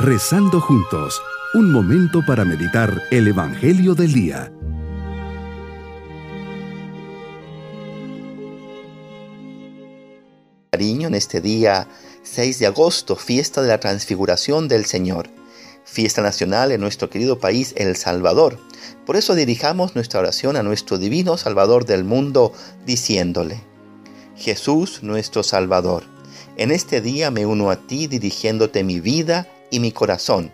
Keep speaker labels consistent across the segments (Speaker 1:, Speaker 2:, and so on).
Speaker 1: Rezando juntos, un momento para meditar el Evangelio del Día.
Speaker 2: Cariño en este día 6 de agosto, fiesta de la transfiguración del Señor, fiesta nacional en nuestro querido país El Salvador. Por eso dirijamos nuestra oración a nuestro divino Salvador del mundo diciéndole, Jesús nuestro Salvador, en este día me uno a ti dirigiéndote mi vida y mi corazón.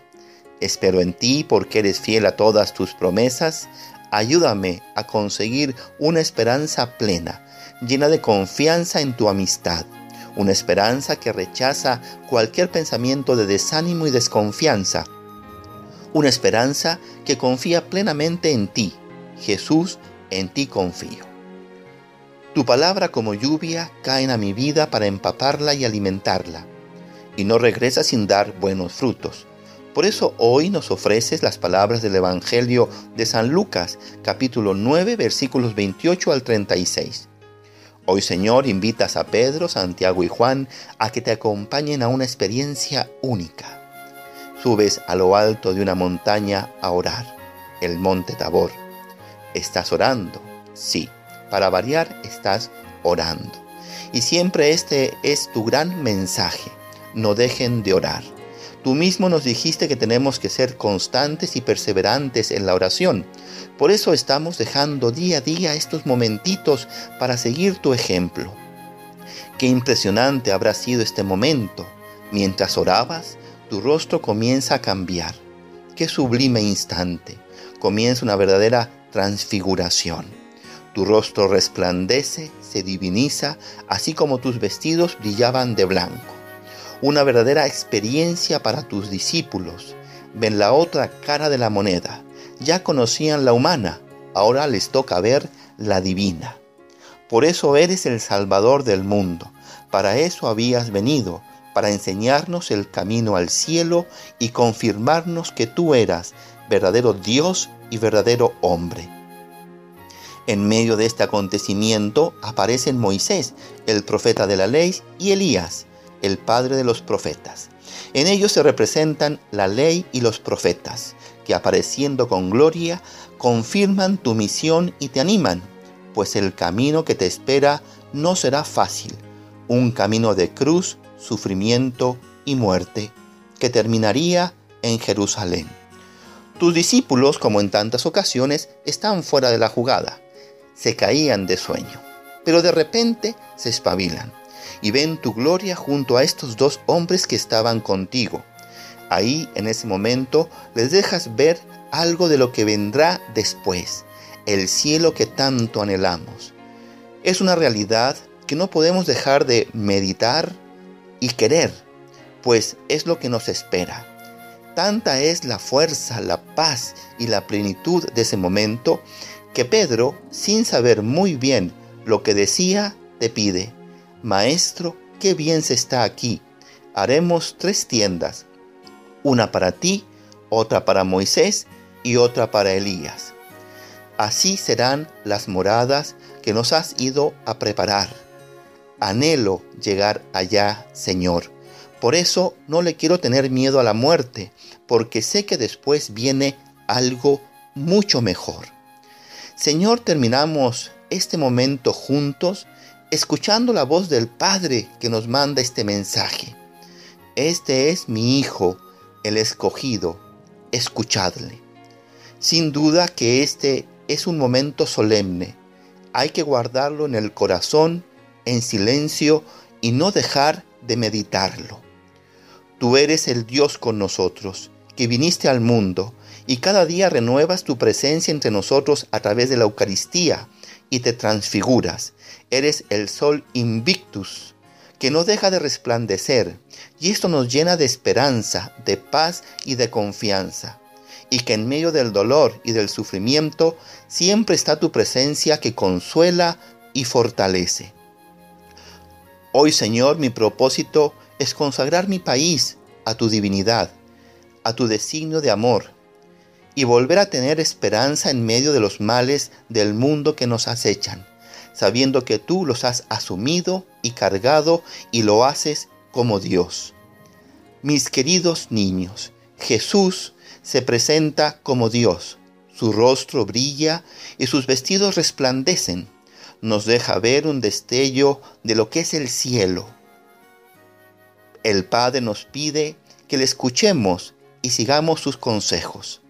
Speaker 2: Espero en ti porque eres fiel a todas tus promesas. Ayúdame a conseguir una esperanza plena, llena de confianza en tu amistad. Una esperanza que rechaza cualquier pensamiento de desánimo y desconfianza. Una esperanza que confía plenamente en ti. Jesús, en ti confío. Tu palabra como lluvia cae a mi vida para empaparla y alimentarla y no regresa sin dar buenos frutos. Por eso hoy nos ofreces las palabras del Evangelio de San Lucas, capítulo 9, versículos 28 al 36. Hoy Señor invitas a Pedro, Santiago y Juan a que te acompañen a una experiencia única. Subes a lo alto de una montaña a orar, el monte Tabor. ¿Estás orando? Sí, para variar estás orando. Y siempre este es tu gran mensaje no dejen de orar. Tú mismo nos dijiste que tenemos que ser constantes y perseverantes en la oración. Por eso estamos dejando día a día estos momentitos para seguir tu ejemplo. Qué impresionante habrá sido este momento. Mientras orabas, tu rostro comienza a cambiar. Qué sublime instante. Comienza una verdadera transfiguración. Tu rostro resplandece, se diviniza, así como tus vestidos brillaban de blanco una verdadera experiencia para tus discípulos. Ven la otra cara de la moneda. Ya conocían la humana, ahora les toca ver la divina. Por eso eres el Salvador del mundo. Para eso habías venido, para enseñarnos el camino al cielo y confirmarnos que tú eras verdadero Dios y verdadero hombre. En medio de este acontecimiento aparecen Moisés, el profeta de la ley, y Elías, el Padre de los profetas. En ellos se representan la ley y los profetas, que apareciendo con gloria, confirman tu misión y te animan, pues el camino que te espera no será fácil, un camino de cruz, sufrimiento y muerte, que terminaría en Jerusalén. Tus discípulos, como en tantas ocasiones, están fuera de la jugada, se caían de sueño, pero de repente se espabilan y ven tu gloria junto a estos dos hombres que estaban contigo. Ahí, en ese momento, les dejas ver algo de lo que vendrá después, el cielo que tanto anhelamos. Es una realidad que no podemos dejar de meditar y querer, pues es lo que nos espera. Tanta es la fuerza, la paz y la plenitud de ese momento que Pedro, sin saber muy bien lo que decía, te pide, Maestro, qué bien se está aquí. Haremos tres tiendas, una para ti, otra para Moisés y otra para Elías. Así serán las moradas que nos has ido a preparar. Anhelo llegar allá, Señor. Por eso no le quiero tener miedo a la muerte, porque sé que después viene algo mucho mejor. Señor, terminamos este momento juntos escuchando la voz del Padre que nos manda este mensaje. Este es mi Hijo, el escogido, escuchadle. Sin duda que este es un momento solemne. Hay que guardarlo en el corazón, en silencio y no dejar de meditarlo. Tú eres el Dios con nosotros, que viniste al mundo y cada día renuevas tu presencia entre nosotros a través de la Eucaristía y te transfiguras. Eres el sol invictus, que no deja de resplandecer, y esto nos llena de esperanza, de paz y de confianza. Y que en medio del dolor y del sufrimiento siempre está tu presencia que consuela y fortalece. Hoy, Señor, mi propósito es consagrar mi país a tu divinidad, a tu designio de amor, y volver a tener esperanza en medio de los males del mundo que nos acechan, sabiendo que tú los has asumido y cargado y lo haces como Dios. Mis queridos niños, Jesús se presenta como Dios. Su rostro brilla y sus vestidos resplandecen. Nos deja ver un destello de lo que es el cielo. El Padre nos pide que le escuchemos y sigamos sus consejos.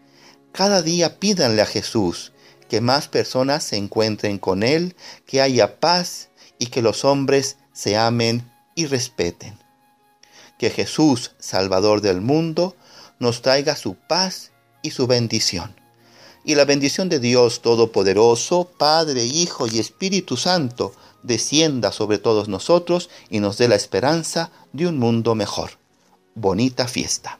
Speaker 2: Cada día pídanle a Jesús que más personas se encuentren con Él, que haya paz y que los hombres se amen y respeten. Que Jesús, Salvador del mundo, nos traiga su paz y su bendición. Y la bendición de Dios Todopoderoso, Padre, Hijo y Espíritu Santo, descienda sobre todos nosotros y nos dé la esperanza de un mundo mejor. Bonita fiesta.